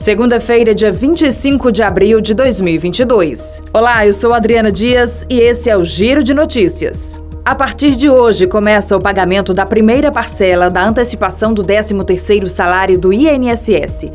Segunda-feira, dia 25 de abril de 2022. Olá, eu sou Adriana Dias e esse é o Giro de Notícias. A partir de hoje começa o pagamento da primeira parcela da antecipação do 13º salário do INSS.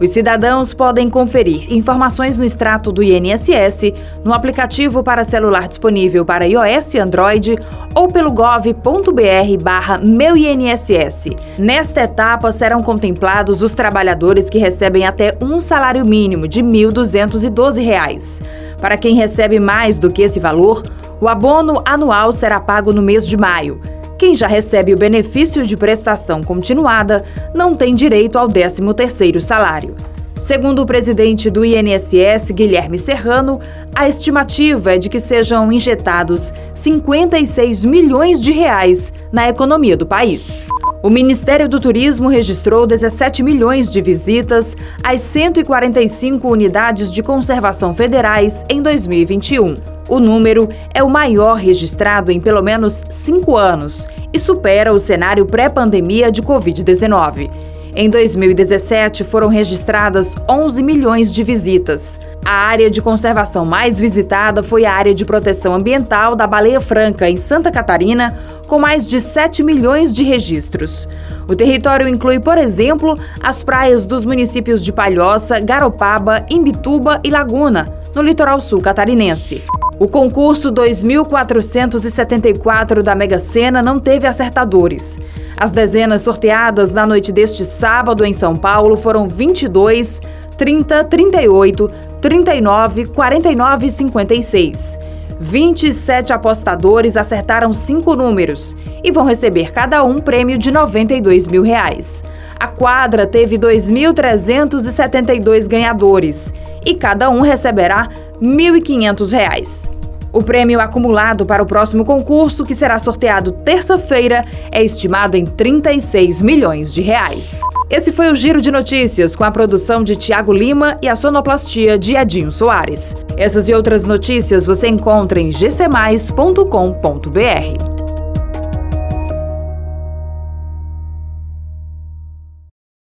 Os cidadãos podem conferir informações no extrato do INSS, no aplicativo para celular disponível para iOS e Android ou pelo gov.br barra Meu INSS. Nesta etapa serão contemplados os trabalhadores que recebem até um salário mínimo de R$ 1.212. Para quem recebe mais do que esse valor, o abono anual será pago no mês de maio. Quem já recebe o benefício de prestação continuada não tem direito ao 13º salário. Segundo o presidente do INSS, Guilherme Serrano, a estimativa é de que sejam injetados 56 milhões de reais na economia do país. O Ministério do Turismo registrou 17 milhões de visitas às 145 unidades de conservação federais em 2021. O número é o maior registrado em pelo menos cinco anos e supera o cenário pré-pandemia de Covid-19. Em 2017, foram registradas 11 milhões de visitas. A área de conservação mais visitada foi a área de proteção ambiental da Baleia Franca, em Santa Catarina, com mais de 7 milhões de registros. O território inclui, por exemplo, as praias dos municípios de Palhoça, Garopaba, Imbituba e Laguna, no litoral sul catarinense. O concurso 2474 da Mega Sena não teve acertadores. As dezenas sorteadas na noite deste sábado em São Paulo foram 22, 30, 38, 39, 49 e 56. 27 apostadores acertaram cinco números e vão receber cada um prêmio de 92 mil reais. A quadra teve 2.372 ganhadores e cada um receberá R$ 1.500. O prêmio acumulado para o próximo concurso, que será sorteado terça-feira, é estimado em 36 milhões de reais. Esse foi o Giro de Notícias, com a produção de Tiago Lima e a sonoplastia de Edinho Soares. Essas e outras notícias você encontra em gcmais.com.br.